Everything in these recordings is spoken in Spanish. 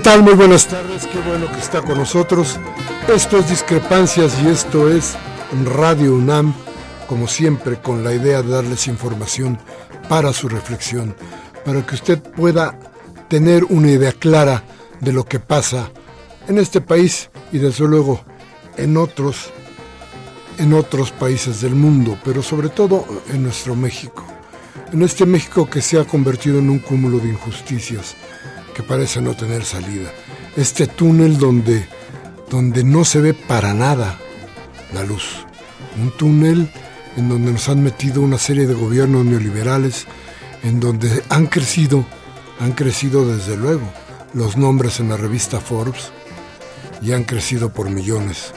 Tal? Muy buenas tardes, qué bueno que está con nosotros. Esto es Discrepancias y esto es Radio UNAM, como siempre, con la idea de darles información para su reflexión, para que usted pueda tener una idea clara de lo que pasa en este país y desde luego en otros, en otros países del mundo, pero sobre todo en nuestro México. En este México que se ha convertido en un cúmulo de injusticias que parece no tener salida. Este túnel donde, donde no se ve para nada la luz. Un túnel en donde nos han metido una serie de gobiernos neoliberales, en donde han crecido, han crecido desde luego los nombres en la revista Forbes y han crecido por millones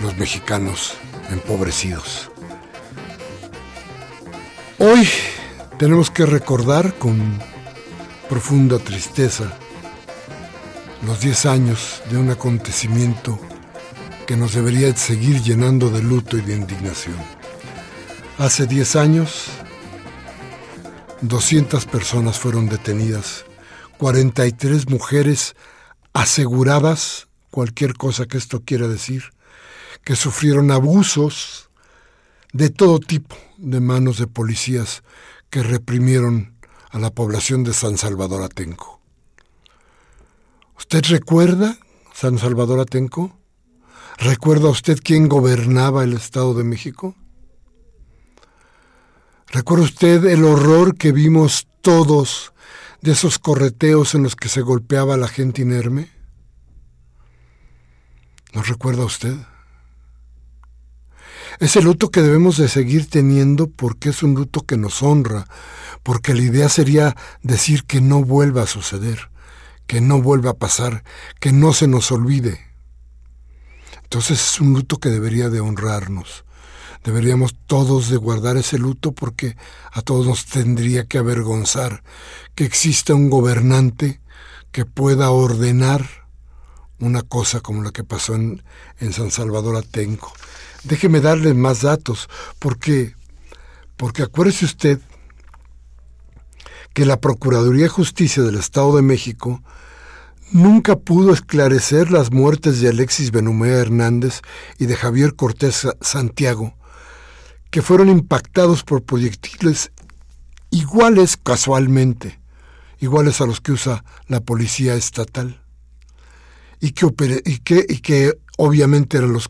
los mexicanos empobrecidos. Hoy tenemos que recordar con profunda tristeza los 10 años de un acontecimiento que nos debería seguir llenando de luto y de indignación. Hace 10 años, 200 personas fueron detenidas, 43 mujeres aseguradas, cualquier cosa que esto quiera decir, que sufrieron abusos de todo tipo de manos de policías que reprimieron a la población de San Salvador Atenco. ¿Usted recuerda San Salvador Atenco? ¿Recuerda usted quién gobernaba el Estado de México? ¿Recuerda usted el horror que vimos todos de esos correteos en los que se golpeaba a la gente inerme? ¿No recuerda usted? Es el luto que debemos de seguir teniendo porque es un luto que nos honra, porque la idea sería decir que no vuelva a suceder, que no vuelva a pasar, que no se nos olvide. Entonces es un luto que debería de honrarnos. Deberíamos todos de guardar ese luto porque a todos nos tendría que avergonzar que exista un gobernante que pueda ordenar una cosa como la que pasó en, en San Salvador Atenco. Déjeme darle más datos, porque, porque acuérdese usted que la Procuraduría de Justicia del Estado de México nunca pudo esclarecer las muertes de Alexis Benumea Hernández y de Javier Cortés Santiago, que fueron impactados por proyectiles iguales casualmente, iguales a los que usa la policía estatal, y que, y que, y que obviamente eran los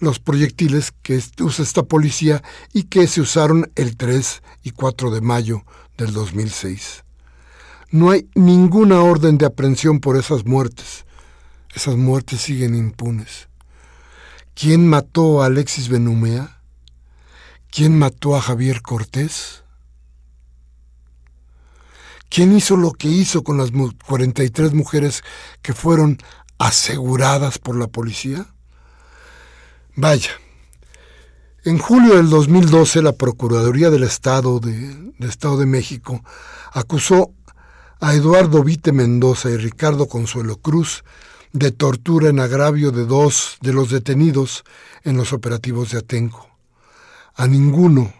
los proyectiles que usa esta policía y que se usaron el 3 y 4 de mayo del 2006. No hay ninguna orden de aprehensión por esas muertes. Esas muertes siguen impunes. ¿Quién mató a Alexis Benumea? ¿Quién mató a Javier Cortés? ¿Quién hizo lo que hizo con las 43 mujeres que fueron aseguradas por la policía? Vaya, en julio del 2012 la Procuraduría del Estado de, Estado de México acusó a Eduardo Vite Mendoza y Ricardo Consuelo Cruz de tortura en agravio de dos de los detenidos en los operativos de Atenco. A ninguno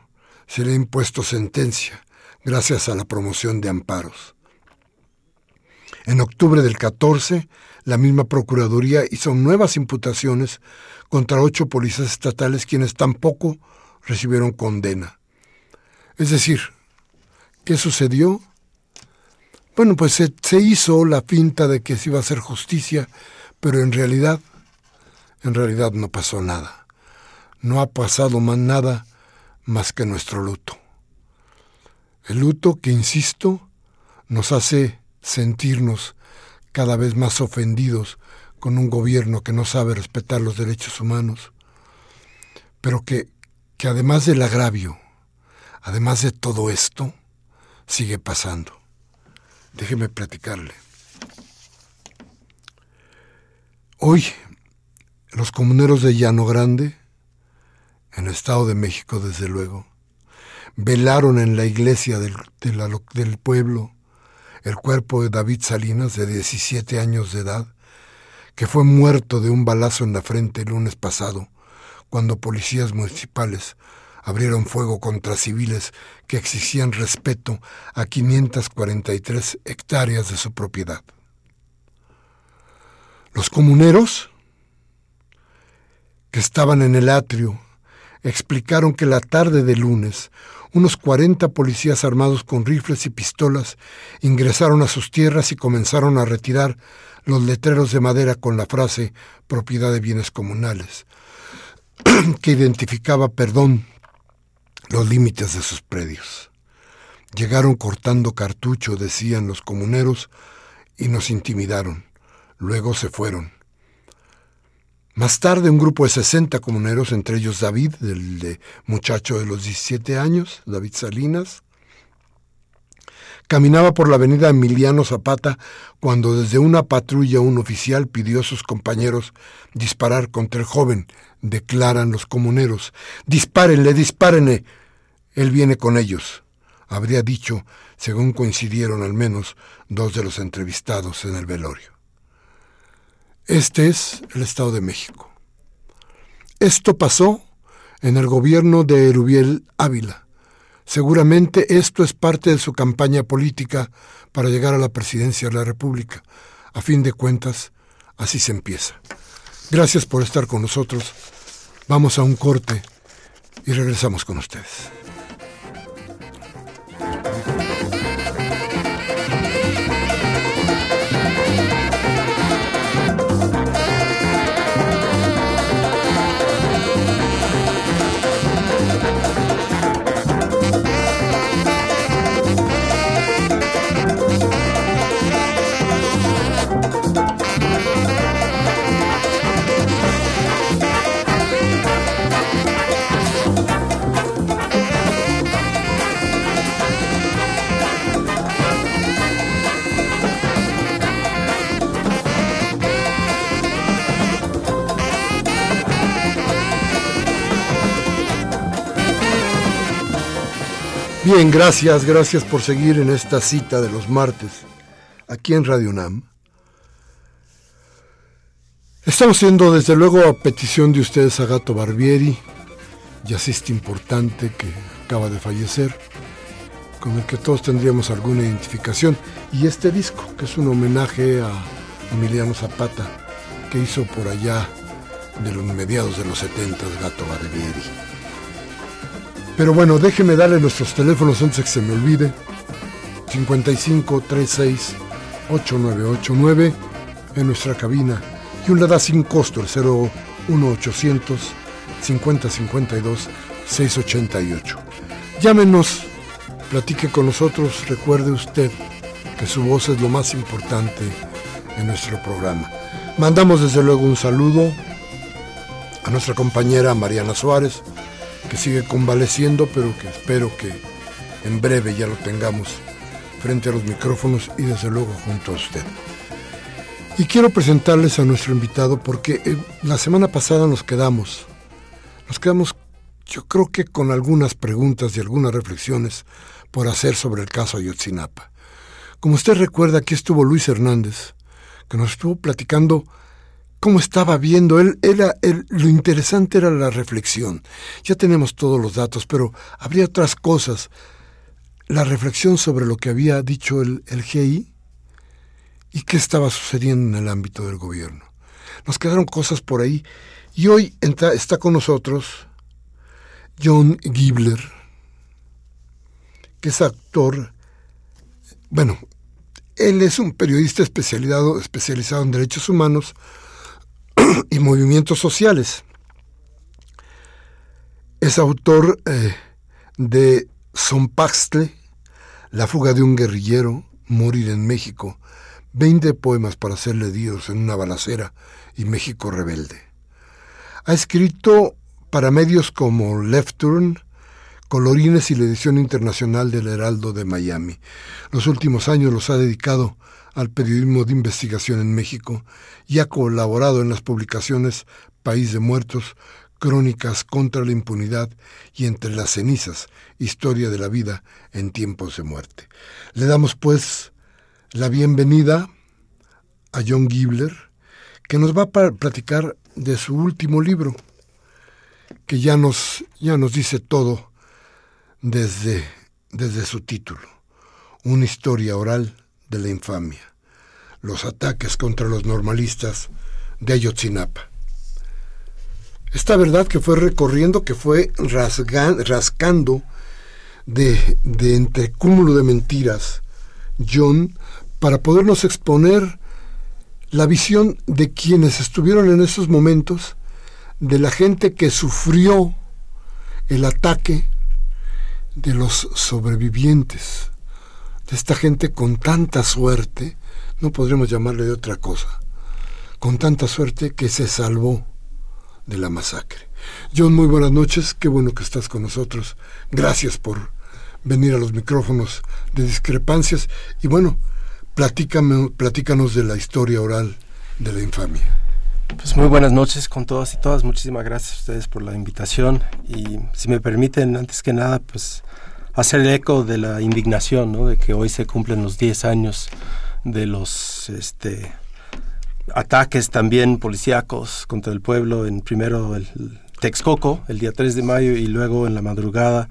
se le ha impuesto sentencia gracias a la promoción de amparos. En octubre del 14, la misma Procuraduría hizo nuevas imputaciones contra ocho policías estatales quienes tampoco recibieron condena. Es decir, ¿qué sucedió? Bueno, pues se, se, hizo la pinta de que se iba a hacer justicia, pero en realidad, en realidad no pasó nada. No ha pasado más nada más que nuestro luto. El luto que, insisto, nos hace sentirnos cada vez más ofendidos con un gobierno que no sabe respetar los derechos humanos, pero que, que además del agravio, además de todo esto, sigue pasando. Déjeme platicarle. Hoy, los comuneros de Llano Grande, en el Estado de México desde luego, velaron en la iglesia del, del pueblo el cuerpo de David Salinas, de 17 años de edad, que fue muerto de un balazo en la frente el lunes pasado, cuando policías municipales abrieron fuego contra civiles que exigían respeto a 543 hectáreas de su propiedad. Los comuneros, que estaban en el atrio, explicaron que la tarde de lunes unos 40 policías armados con rifles y pistolas ingresaron a sus tierras y comenzaron a retirar los letreros de madera con la frase propiedad de bienes comunales, que identificaba, perdón, los límites de sus predios. Llegaron cortando cartucho, decían los comuneros, y nos intimidaron. Luego se fueron. Más tarde, un grupo de 60 comuneros, entre ellos David, el muchacho de los 17 años, David Salinas, caminaba por la avenida Emiliano Zapata cuando desde una patrulla un oficial pidió a sus compañeros disparar contra el joven. Declaran los comuneros. Dispárenle, dispárenle. Él viene con ellos. Habría dicho, según coincidieron al menos dos de los entrevistados en el velorio. Este es el Estado de México. Esto pasó en el gobierno de Erubiel Ávila. Seguramente esto es parte de su campaña política para llegar a la presidencia de la República. A fin de cuentas, así se empieza. Gracias por estar con nosotros. Vamos a un corte y regresamos con ustedes. Bien, gracias, gracias por seguir en esta cita de los martes aquí en Radio UNAM. Estamos siendo desde luego a petición de ustedes a Gato Barbieri, jazzista importante que acaba de fallecer, con el que todos tendríamos alguna identificación, y este disco, que es un homenaje a Emiliano Zapata, que hizo por allá de los mediados de los 70 Gato Barbieri. Pero bueno, déjeme darle nuestros teléfonos antes que se me olvide. 55 36 8989 en nuestra cabina y un LADA sin costo, el 01800 5052 688. Llámenos, platique con nosotros, recuerde usted que su voz es lo más importante en nuestro programa. Mandamos desde luego un saludo a nuestra compañera Mariana Suárez, que sigue convaleciendo, pero que espero que en breve ya lo tengamos frente a los micrófonos y desde luego junto a usted. Y quiero presentarles a nuestro invitado porque eh, la semana pasada nos quedamos, nos quedamos yo creo que con algunas preguntas y algunas reflexiones por hacer sobre el caso Ayotzinapa. Como usted recuerda, aquí estuvo Luis Hernández, que nos estuvo platicando cómo estaba viendo. Él, era, lo interesante era la reflexión. Ya tenemos todos los datos, pero habría otras cosas. La reflexión sobre lo que había dicho el, el GI y qué estaba sucediendo en el ámbito del gobierno. Nos quedaron cosas por ahí. Y hoy está con nosotros John Gibler, que es actor. Bueno, él es un periodista especializado, especializado en derechos humanos, y movimientos sociales. Es autor eh, de Paxtle, La fuga de un guerrillero, Morir en México, 20 poemas para hacerle Dios en una balacera y México rebelde. Ha escrito para medios como Left Turn, Colorines y la edición internacional del Heraldo de Miami. Los últimos años los ha dedicado al periodismo de investigación en México y ha colaborado en las publicaciones País de Muertos, Crónicas contra la Impunidad y Entre las Cenizas, Historia de la Vida en Tiempos de Muerte. Le damos pues la bienvenida a John Gibler, que nos va a platicar de su último libro, que ya nos, ya nos dice todo desde, desde su título, una historia oral de la infamia, los ataques contra los normalistas de Ayotzinapa. Esta verdad que fue recorriendo, que fue rascando de, de entre cúmulo de mentiras, John, para podernos exponer la visión de quienes estuvieron en esos momentos, de la gente que sufrió el ataque de los sobrevivientes esta gente con tanta suerte, no podremos llamarle de otra cosa, con tanta suerte que se salvó de la masacre. John, muy buenas noches, qué bueno que estás con nosotros. Gracias por venir a los micrófonos de discrepancias y bueno, platícame, platícanos de la historia oral de la infamia. Pues muy buenas noches con todas y todas. Muchísimas gracias a ustedes por la invitación. Y si me permiten, antes que nada, pues hacer eco de la indignación, ¿no? De que hoy se cumplen los 10 años de los este, ataques también policíacos contra el pueblo, en primero el Texcoco, el día 3 de mayo, y luego en la madrugada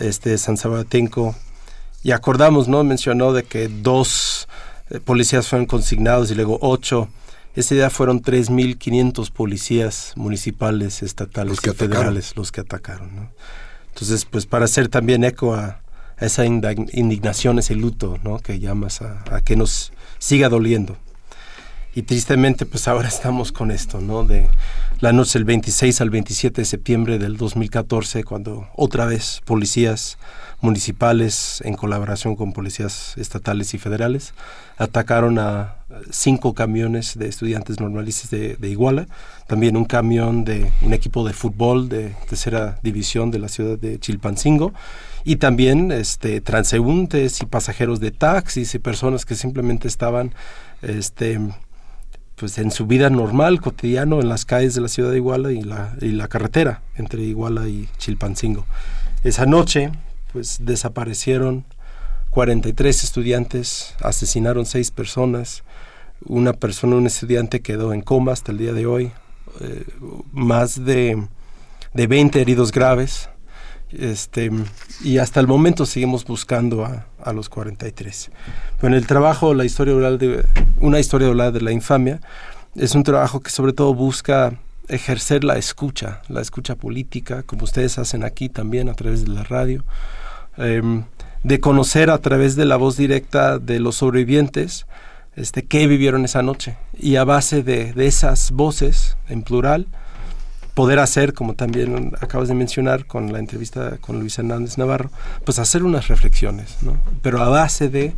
este, San Sabatenco. Y acordamos, ¿no? Mencionó de que dos eh, policías fueron consignados y luego ocho. Ese día fueron 3.500 policías municipales, estatales y federales los que atacaron. ¿no? Entonces, pues para hacer también eco a, esa indignación, ese luto, ¿no? Que llamas a, a, que nos siga doliendo. Y tristemente, pues ahora estamos con esto, ¿no? De la noche del 26 al 27 de septiembre del 2014, cuando otra vez policías municipales, en colaboración con policías estatales y federales, atacaron a cinco camiones de estudiantes normalistas de, Iguala, también un camión de un equipo de fútbol de tercera división de la ciudad de Chilpancingo, y también este, transeúntes y pasajeros de taxis y personas que simplemente estaban este, pues en su vida normal, cotidiano, en las calles de la ciudad de Iguala y la, y la carretera entre Iguala y Chilpancingo. Esa noche, pues desaparecieron 43 estudiantes, asesinaron 6 personas, una persona, un estudiante quedó en coma hasta el día de hoy, eh, más de, de 20 heridos graves, este, y hasta el momento seguimos buscando a, a los 43. Pero el trabajo, la historia oral de, una historia oral de la infamia, es un trabajo que sobre todo busca ejercer la escucha, la escucha política, como ustedes hacen aquí también a través de la radio, Em, de conocer a través de la voz directa de los sobrevivientes este, qué vivieron esa noche. Y a base de, esas voces, en plural, poder hacer, como también acabas de mencionar con la entrevista con Luis Hernández Navarro, pues hacer unas reflexiones, ¿no? pero a base de,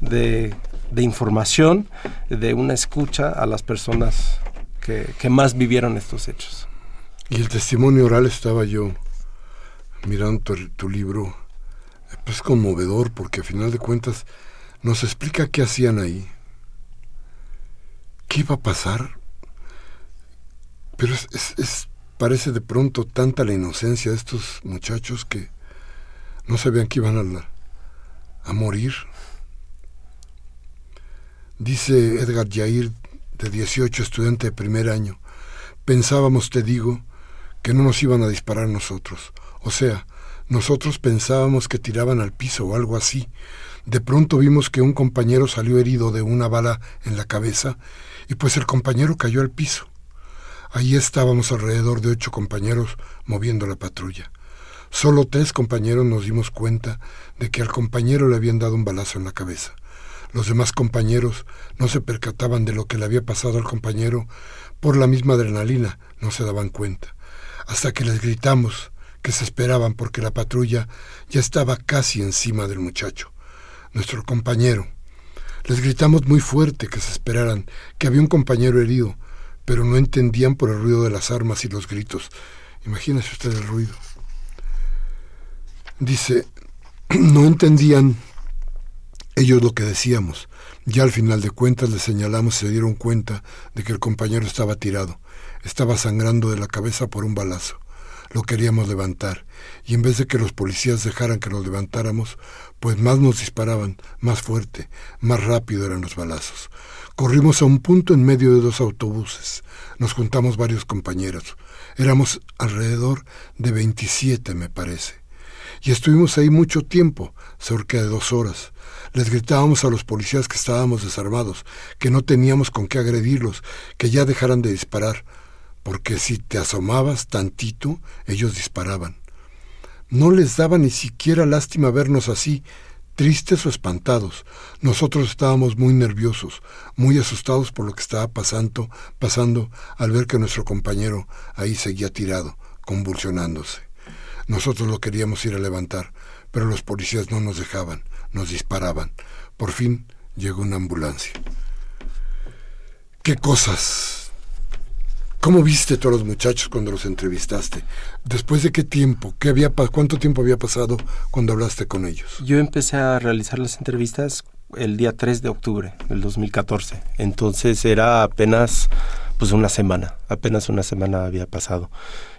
de, de información, de una escucha a las personas que, que, más vivieron estos hechos. Y el testimonio oral estaba yo mirando tu, libro es conmovedor porque a final de cuentas nos explica qué hacían ahí, qué iba a pasar, pero es, parece de pronto tanta la inocencia de estos muchachos que no sabían que iban a, a morir. Dice Edgar Jair de 18, estudiante de primer año, pensábamos, te digo, que no nos iban a disparar nosotros. O sea, nosotros pensábamos que tiraban al piso o algo así. De pronto vimos que un compañero salió herido de una bala en la cabeza y pues el compañero cayó al piso. Allí estábamos alrededor de ocho compañeros moviendo la patrulla. Solo tres compañeros nos dimos cuenta de que al compañero le habían dado un balazo en la cabeza. Los demás compañeros no se percataban de lo que le había pasado al compañero por la misma adrenalina, no se daban cuenta. Hasta que les gritamos que se esperaban porque la patrulla ya estaba casi encima del muchacho, nuestro compañero. Les gritamos muy fuerte que se esperaran, que había un compañero herido, pero no entendían por el ruido de las armas y los gritos. Imagínese usted el ruido. Dice, no entendían ellos lo que decíamos. Ya al final de cuentas les señalamos y se dieron cuenta de que el compañero estaba tirado. Estaba sangrando de la cabeza por un balazo. Lo queríamos levantar, y en vez de que los policías dejaran que lo levantáramos, pues más nos disparaban, más fuerte, más rápido eran los balazos. Corrimos a un punto en medio de dos autobuses. Nos juntamos varios compañeros. Éramos alrededor de 27, me parece. Y estuvimos ahí mucho tiempo, cerca de dos horas. Les gritábamos a los policías que estábamos desarmados, que no teníamos con qué agredirlos, que ya dejaran de disparar, porque si te asomabas tantito, ellos disparaban. No les daba ni siquiera lástima vernos así, tristes o espantados. Nosotros estábamos muy nerviosos, muy asustados por lo que estaba pasando, pasando al ver que nuestro compañero ahí seguía tirado, convulsionándose. Nosotros lo queríamos ir a levantar, pero los policías no nos dejaban, nos disparaban. Por fin llegó una ambulancia. ¿Qué cosas ¿Cómo viste todos los muchachos cuando los entrevistaste? ¿Después de qué tiempo? ¿Qué había, ¿Cuánto tiempo había pasado cuando hablaste con ellos? Yo empecé a realizar las entrevistas el día 3 de octubre del 2014. Entonces era apenas pues una semana, apenas una semana había pasado.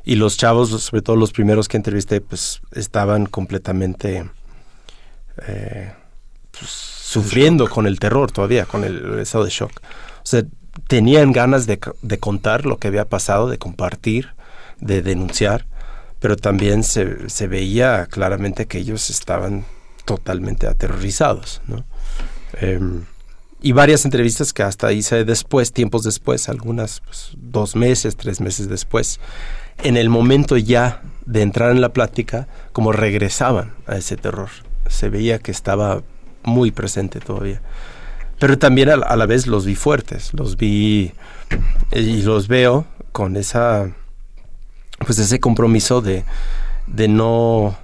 Y los chavos, sobre todo los primeros que entrevisté, pues estaban completamente eh, pues, sufriendo con el terror todavía, con el estado de shock. O sea, tenían ganas de, contar lo que había pasado, de compartir, de denunciar, pero también se, se veía claramente que ellos estaban totalmente aterrorizados. Em, y varias entrevistas que hasta hice después, tiempos después, algunas pues, dos meses, tres meses después, en el momento ya de entrar en la plática, como regresaban a ese terror. Se veía que estaba muy presente todavía pero también a, la vez los vi fuertes, los vi y los veo con esa, pues ese compromiso de, de no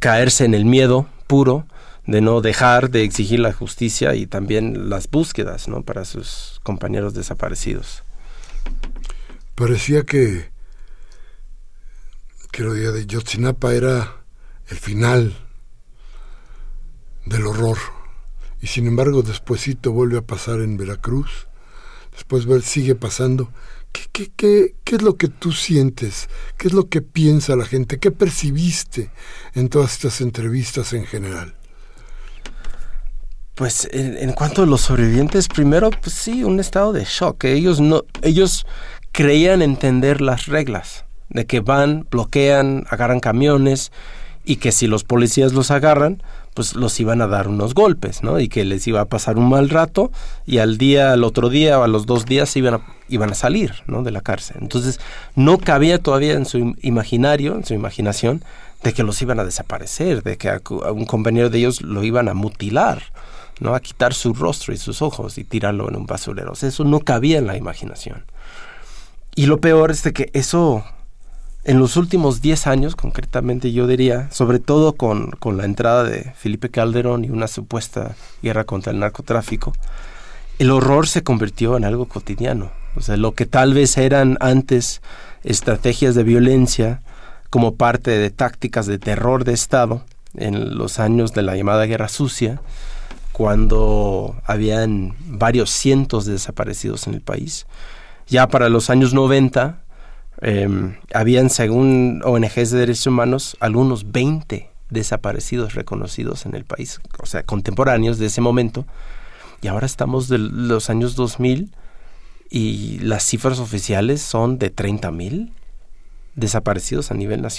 caerse en el miedo puro, de no dejar de exigir la justicia y también las búsquedas ¿no? para sus compañeros desaparecidos. Parecía que, que lo de Yotzinapa era el final del horror y sin embargo despuesito vuelve a pasar en Veracruz, después sigue pasando. ¿Qué, qué, qué, qué es lo que tú sientes? ¿Qué es lo que piensa la gente? ¿Qué percibiste en todas estas entrevistas en general? Pues en, cuanto a los sobrevivientes, primero, pues sí, un estado de shock. Ellos no, ellos creían entender las reglas de que van, bloquean, agarran camiones y que si los policías los agarran, pues los iban a dar unos golpes, ¿no? Y que les iba a pasar un mal rato y al día, al otro día o a los dos días iban a, iban a salir, ¿no? De la cárcel. Entonces, no cabía todavía en su imaginario, en su imaginación, de que los iban a desaparecer, de que a, un compañero de ellos lo iban a mutilar, ¿no? A quitar su rostro y sus ojos y tirarlo en un basurero. eso no cabía en la imaginación. Y lo peor es de que eso en los últimos 10 años, concretamente yo diría, sobre todo con, la entrada de Felipe Calderón y una supuesta guerra contra el narcotráfico, el horror se convirtió en algo cotidiano. O sea, lo que tal vez eran antes estrategias de violencia como parte de tácticas de terror de Estado en los años de la llamada Guerra Sucia, cuando habían varios cientos de desaparecidos en el país. Ya para los años 90, Em, habían, según ONGs de derechos humanos, algunos 20 desaparecidos reconocidos en el país, o sea, contemporáneos de ese momento. Y ahora estamos de los años 2000 y las cifras oficiales son de 30 mil desaparecidos a nivel